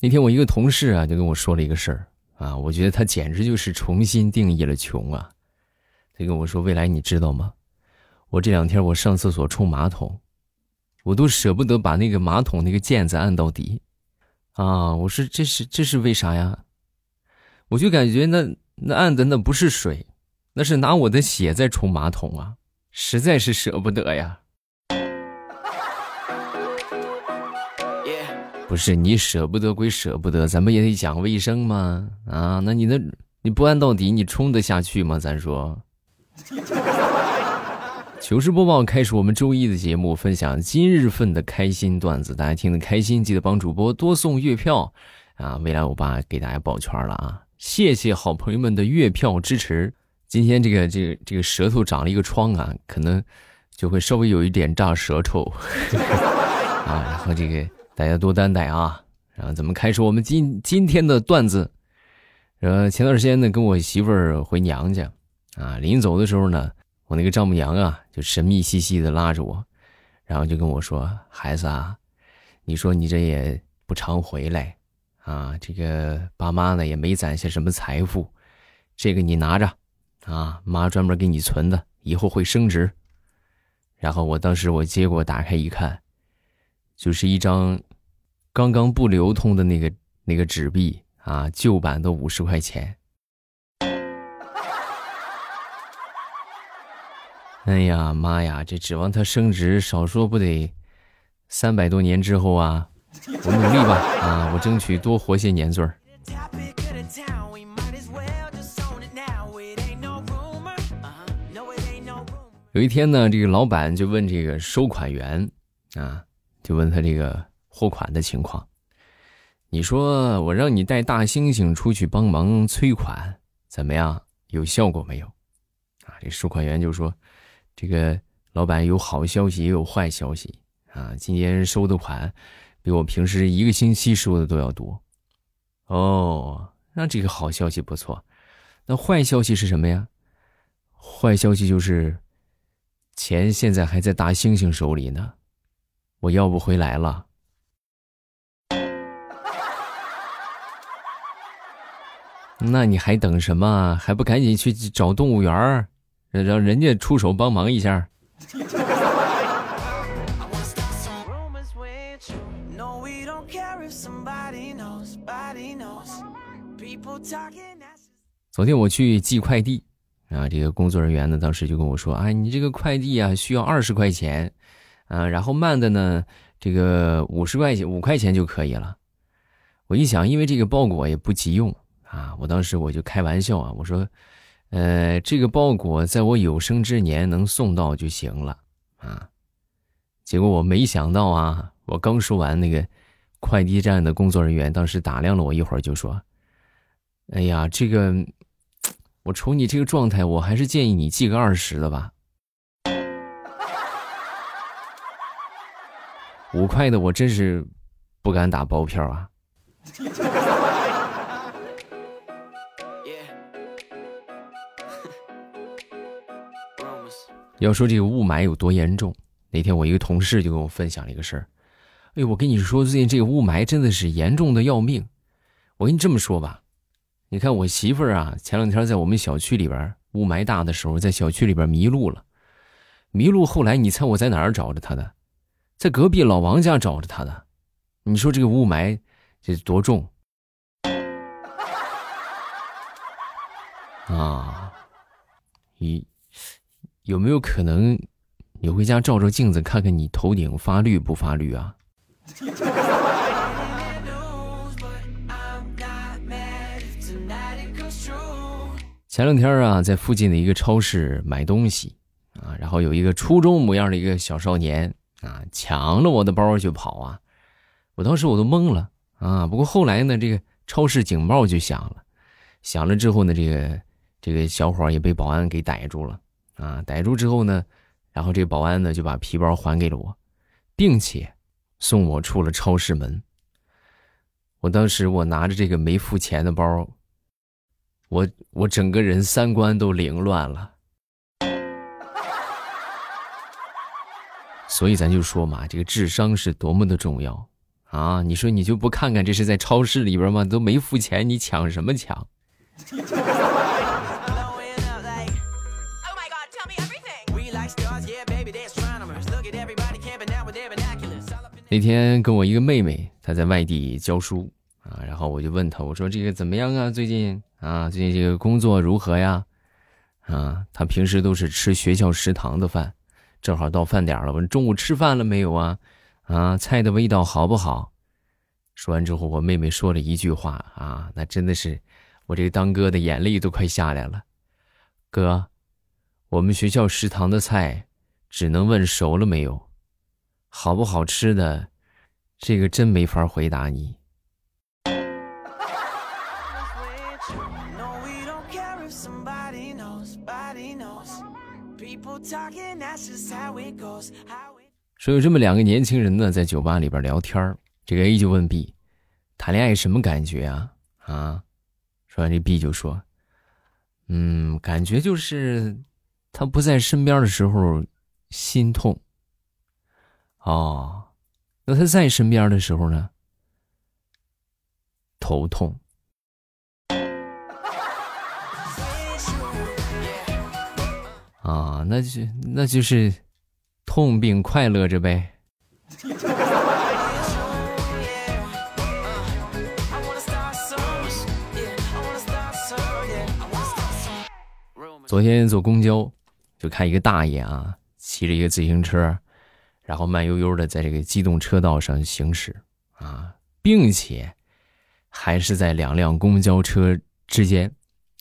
那天我一个同事啊，就跟我说了一个事儿啊，我觉得他简直就是重新定义了穷啊。他跟我说：“未来你知道吗？我这两天我上厕所冲马桶，我都舍不得把那个马桶那个键子按到底啊。”我说：“这是这是为啥呀？”我就感觉那那按的那不是水，那是拿我的血在冲马桶啊，实在是舍不得呀。不是你舍不得归舍不得，咱们也得讲卫生嘛啊！那你那你不按到底，你冲得下去吗？咱说。糗事播报开始，我们周一的节目分享今日份的开心段子，大家听得开心，记得帮主播多送月票啊！未来我爸给大家保圈了啊！谢谢好朋友们的月票支持。今天这个这个这个舌头长了一个疮啊，可能就会稍微有一点炸舌头 啊，然后这个。大家多担待啊！然后咱们开始我们今今天的段子。呃，前段时间呢，跟我媳妇儿回娘家，啊，临走的时候呢，我那个丈母娘啊，就神秘兮兮的拉着我，然后就跟我说：“孩子啊，你说你这也不常回来，啊，这个爸妈呢也没攒下什么财富，这个你拿着，啊，妈专门给你存的，以后会升值。”然后我当时我接过打开一看，就是一张。刚刚不流通的那个那个纸币啊，旧版的五十块钱。哎呀妈呀，这指望它升值，少说不得三百多年之后啊！我努力吧啊，我争取多活些年岁儿。有一天呢，这个老板就问这个收款员啊，就问他这个。货款的情况，你说我让你带大猩猩出去帮忙催款，怎么样？有效果没有？啊，这收款员就说：“这个老板有好消息也有坏消息啊，今天收的款比我平时一个星期收的都要多。”哦，那这个好消息不错。那坏消息是什么呀？坏消息就是钱现在还在大猩猩手里呢，我要不回来了。那你还等什么？还不赶紧去找动物园儿，让人家出手帮忙一下。昨天我去寄快递，啊，这个工作人员呢，当时就跟我说：“啊，你这个快递啊，需要二十块钱，啊，然后慢的呢，这个五十块钱，五块钱就可以了。”我一想，因为这个包裹也不急用。啊！我当时我就开玩笑啊，我说，呃，这个包裹在我有生之年能送到就行了啊。结果我没想到啊，我刚说完，那个快递站的工作人员当时打量了我一会儿，就说：“哎呀，这个，我瞅你这个状态，我还是建议你寄个二十的吧。五块的我真是不敢打包票啊。”要说这个雾霾有多严重，那天我一个同事就跟我分享了一个事儿。哎，我跟你说，最近这个雾霾真的是严重的要命。我跟你这么说吧，你看我媳妇儿啊，前两天在我们小区里边雾霾大的时候，在小区里边迷路了。迷路后来，你猜我在哪儿找着她的？在隔壁老王家找着她的。你说这个雾霾这多重 啊？一。有没有可能，你回家照照镜子，看看你头顶发绿不发绿啊？前两天啊，在附近的一个超市买东西啊，然后有一个初中模样的一个小少年啊，抢了我的包就跑啊，我当时我都懵了啊。不过后来呢，这个超市警报就响了，响了之后呢，这个这个小伙也被保安给逮住了。啊！逮住之后呢，然后这个保安呢就把皮包还给了我，并且送我出了超市门。我当时我拿着这个没付钱的包，我我整个人三观都凌乱了。所以咱就说嘛，这个智商是多么的重要啊，你说你就不看看这是在超市里边吗？都没付钱，你抢什么抢？那天跟我一个妹妹，她在外地教书啊，然后我就问她，我说这个怎么样啊？最近啊，最近这个工作如何呀？啊，她平时都是吃学校食堂的饭，正好到饭点了，问中午吃饭了没有啊？啊，菜的味道好不好？说完之后，我妹妹说了一句话啊，那真的是我这个当哥的眼泪都快下来了。哥，我们学校食堂的菜只能问熟了没有。好不好吃的，这个真没法回答你。说有这么两个年轻人呢，在酒吧里边聊天这个 A 就问 B：“ 谈恋爱什么感觉啊？”啊，说完这 B 就说：“嗯，感觉就是他不在身边的时候心痛。”哦，那他在身边的时候呢？头痛。啊，那就那就是痛并快乐着呗。昨天坐公交，就看一个大爷啊，骑着一个自行车。然后慢悠悠的在这个机动车道上行驶，啊，并且还是在两辆公交车之间，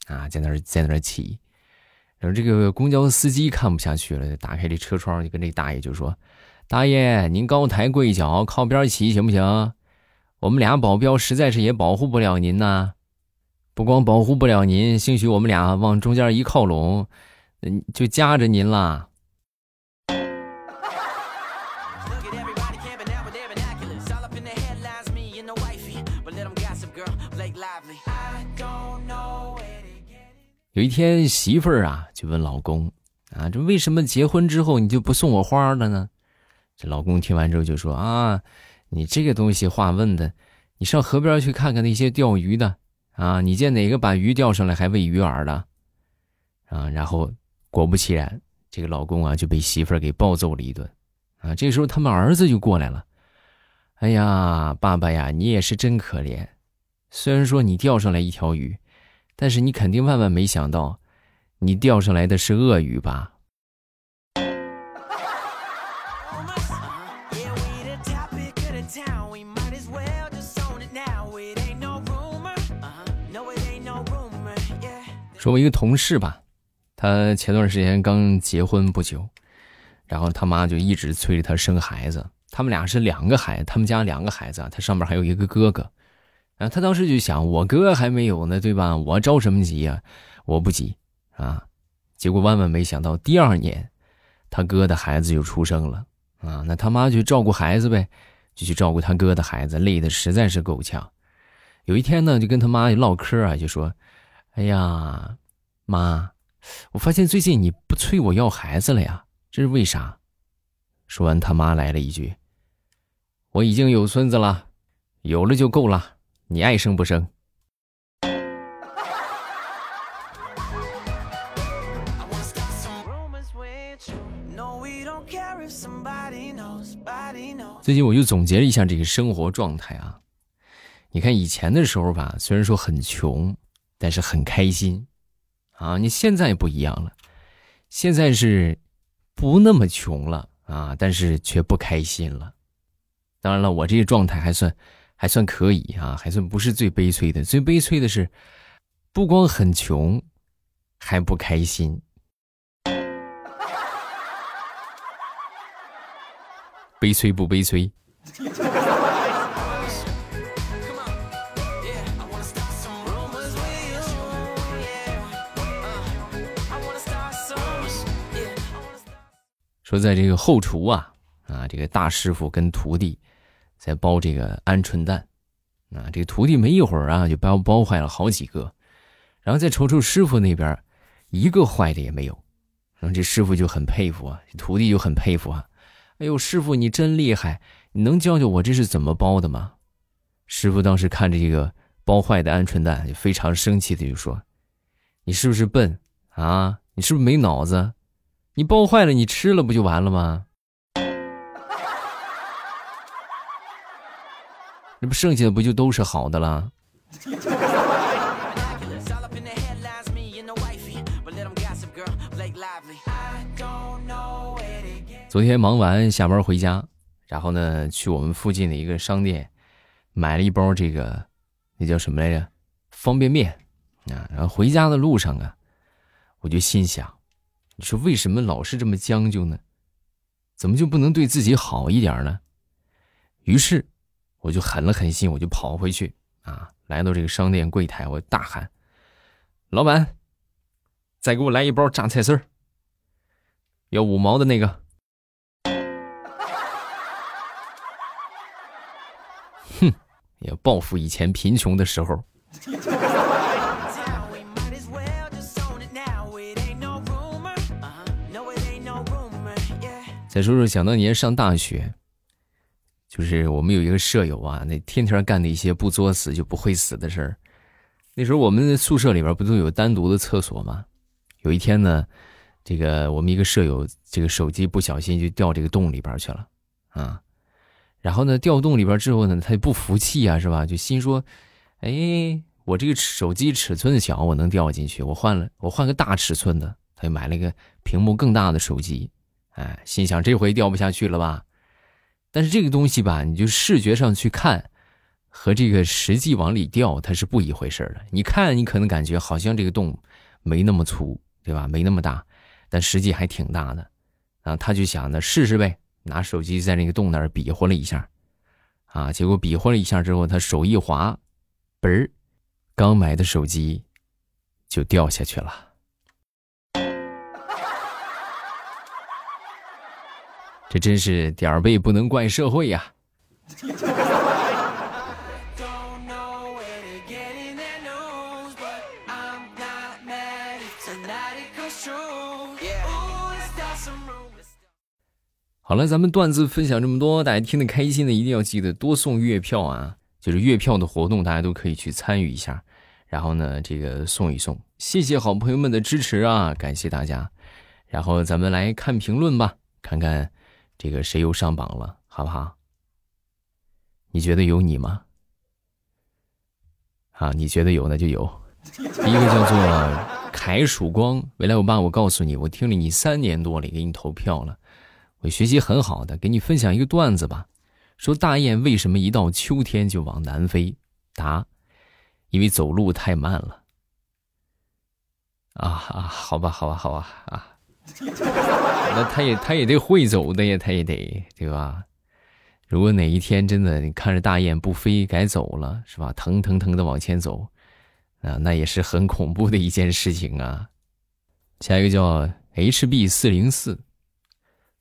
啊，在那儿在那儿骑。然后这个公交司机看不下去了，打开这车窗就跟这大爷就说：“大爷，您高抬贵脚，靠边骑行不行？我们俩保镖实在是也保护不了您呐，不光保护不了您，兴许我们俩往中间一靠拢，嗯，就夹着您了。”有一天，媳妇儿啊就问老公：“啊，这为什么结婚之后你就不送我花了呢？”这老公听完之后就说：“啊，你这个东西话问的，你上河边去看看那些钓鱼的啊，你见哪个把鱼钓上来还喂鱼饵的？啊，然后果不其然，这个老公啊就被媳妇儿给暴揍了一顿。啊，这时候他们儿子就过来了：“哎呀，爸爸呀，你也是真可怜，虽然说你钓上来一条鱼。”但是你肯定万万没想到，你钓上来的是鳄鱼吧？说，我一个同事吧，他前段时间刚结婚不久，然后他妈就一直催着他生孩子。他们俩是两个孩，他们家两个孩子，他上面还有一个哥哥。啊，他当时就想，我哥还没有呢，对吧？我着什么急呀？我不急啊。结果万万没想到，第二年，他哥的孩子就出生了啊。那他妈就照顾孩子呗，就去照顾他哥的孩子，累的实在是够呛。有一天呢，就跟他妈唠嗑啊，就说：“哎呀，妈，我发现最近你不催我要孩子了呀，这是为啥？”说完，他妈来了一句：“我已经有孙子了，有了就够了。”你爱生不生？最近我就总结了一下这个生活状态啊，你看以前的时候吧，虽然说很穷，但是很开心啊。你现在不一样了，现在是不那么穷了啊，但是却不开心了。当然了，我这个状态还算。还算可以啊，还算不是最悲催的。最悲催的是，不光很穷，还不开心。悲催不悲催？说在这个后厨啊啊，这个大师傅跟徒弟。在包这个鹌鹑蛋，啊，这个徒弟没一会儿啊，就包包坏了好几个，然后再瞅瞅师傅那边，一个坏的也没有，然后这师傅就很佩服啊，徒弟就很佩服啊，哎呦，师傅你真厉害，你能教教我这是怎么包的吗？”师傅当时看着这个包坏的鹌鹑蛋，就非常生气的就说：“你是不是笨啊？你是不是没脑子？你包坏了，你吃了不就完了吗？那不剩下的不就都是好的了？”昨天忙完下班回家，然后呢，去我们附近的一个商店，买了一包这个，那叫什么来着？方便面啊。然后回家的路上啊，我就心想，你说为什么老是这么将就呢？怎么就不能对自己好一点呢？于是，我就狠了狠心，我就跑回去啊，来到这个商店柜台，我大喊：“老板，再给我来一包榨菜丝儿，要五毛的那个。”哼要报复以前贫穷的时候。再说说想当年上大学，就是我们有一个舍友啊，那天天干的一些不作死就不会死的事儿。那时候我们宿舍里边不都有单独的厕所吗？有一天呢，这个我们一个舍友这个手机不小心就掉这个洞里边去了，啊。然后呢，掉洞里边之后呢，他就不服气啊，是吧？就心说：“哎，我这个手机尺寸小，我能掉进去。我换了，我换个大尺寸的。”他就买了一个屏幕更大的手机，哎，心想这回掉不下去了吧？但是这个东西吧，你就视觉上去看，和这个实际往里掉它是不一回事的。你看，你可能感觉好像这个洞没那么粗，对吧？没那么大，但实际还挺大的。然后他就想呢，试试呗。拿手机在那个洞那儿比划了一下，啊，结果比划了一下之后，他手一滑，嘣儿，刚买的手机就掉下去了。这真是点儿背不能怪社会呀！好了，咱们段子分享这么多，大家听得开心的一定要记得多送月票啊！就是月票的活动，大家都可以去参与一下。然后呢，这个送一送，谢谢好朋友们的支持啊，感谢大家。然后咱们来看评论吧，看看这个谁又上榜了，好不好？你觉得有你吗？啊，你觉得有那就有。第一个叫做凯曙光，未来我爸，我告诉你，我听了你三年多了，给你投票了。我学习很好的，给你分享一个段子吧。说大雁为什么一到秋天就往南飞？答：因为走路太慢了。啊啊，好吧，好吧，好吧啊。那他也他也得会走的呀，他也得对吧？如果哪一天真的你看着大雁不飞改走了，是吧？腾腾腾的往前走，啊，那也是很恐怖的一件事情啊。下一个叫 HB 四零四。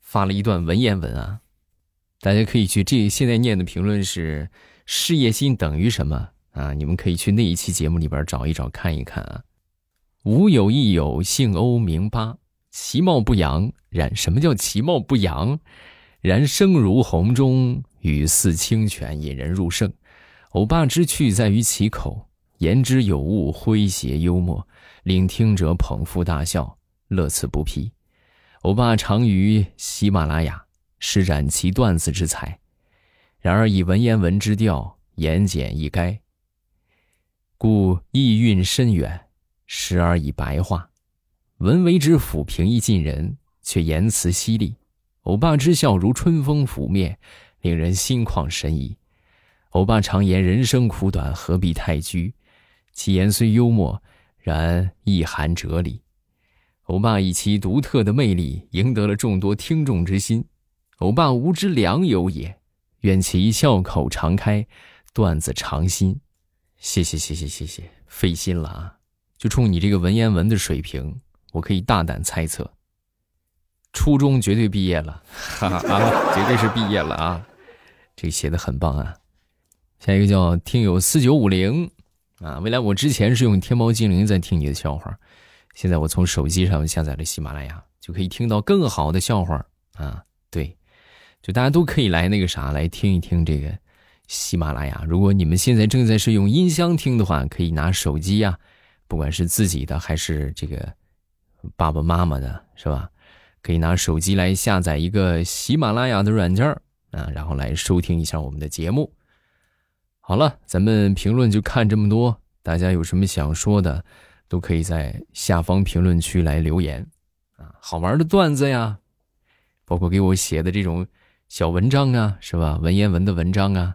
发了一段文言文啊，大家可以去这现在念的评论是“事业心等于什么”啊？你们可以去那一期节目里边找一找看一看啊。吾有一友，姓欧名八，其貌不扬，然什么叫其貌不扬？然声如洪钟，语似清泉，引人入胜。欧巴之趣在于其口，言之有物，诙谐幽默，令听者捧腹大笑，乐此不疲。欧巴常于喜马拉雅施展其段子之才，然而以文言文之调，言简意赅，故意蕴深远，时而以白话，文为之抚平易近人，却言辞犀利。欧巴之笑如春风拂面，令人心旷神怡。欧巴常言人生苦短，何必太拘？其言虽幽默，然意含哲理。欧巴以其独特的魅力赢得了众多听众之心，欧巴无之良友也，愿其笑口常开，段子常新。谢谢谢谢谢谢，费心了啊！就冲你这个文言文的水平，我可以大胆猜测，初中绝对毕业了，哈哈啊，绝对是毕业了啊！这写的很棒啊。下一个叫听友四九五零啊，未来我之前是用天猫精灵在听你的笑话。现在我从手机上下载了喜马拉雅，就可以听到更好的笑话啊！对，就大家都可以来那个啥来听一听这个喜马拉雅。如果你们现在正在是用音箱听的话，可以拿手机呀，不管是自己的还是这个爸爸妈妈的，是吧？可以拿手机来下载一个喜马拉雅的软件啊，然后来收听一下我们的节目。好了，咱们评论就看这么多，大家有什么想说的，都可以在下方评论区来留言啊，好玩的段子呀，包括给我写的这种。小文章啊，是吧？文言文的文章啊，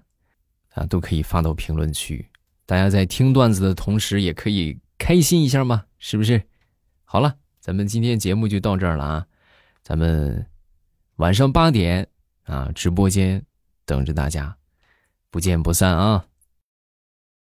啊，都可以发到评论区。大家在听段子的同时，也可以开心一下嘛，是不是？好了，咱们今天节目就到这儿了啊！咱们晚上八点啊，直播间等着大家，不见不散啊！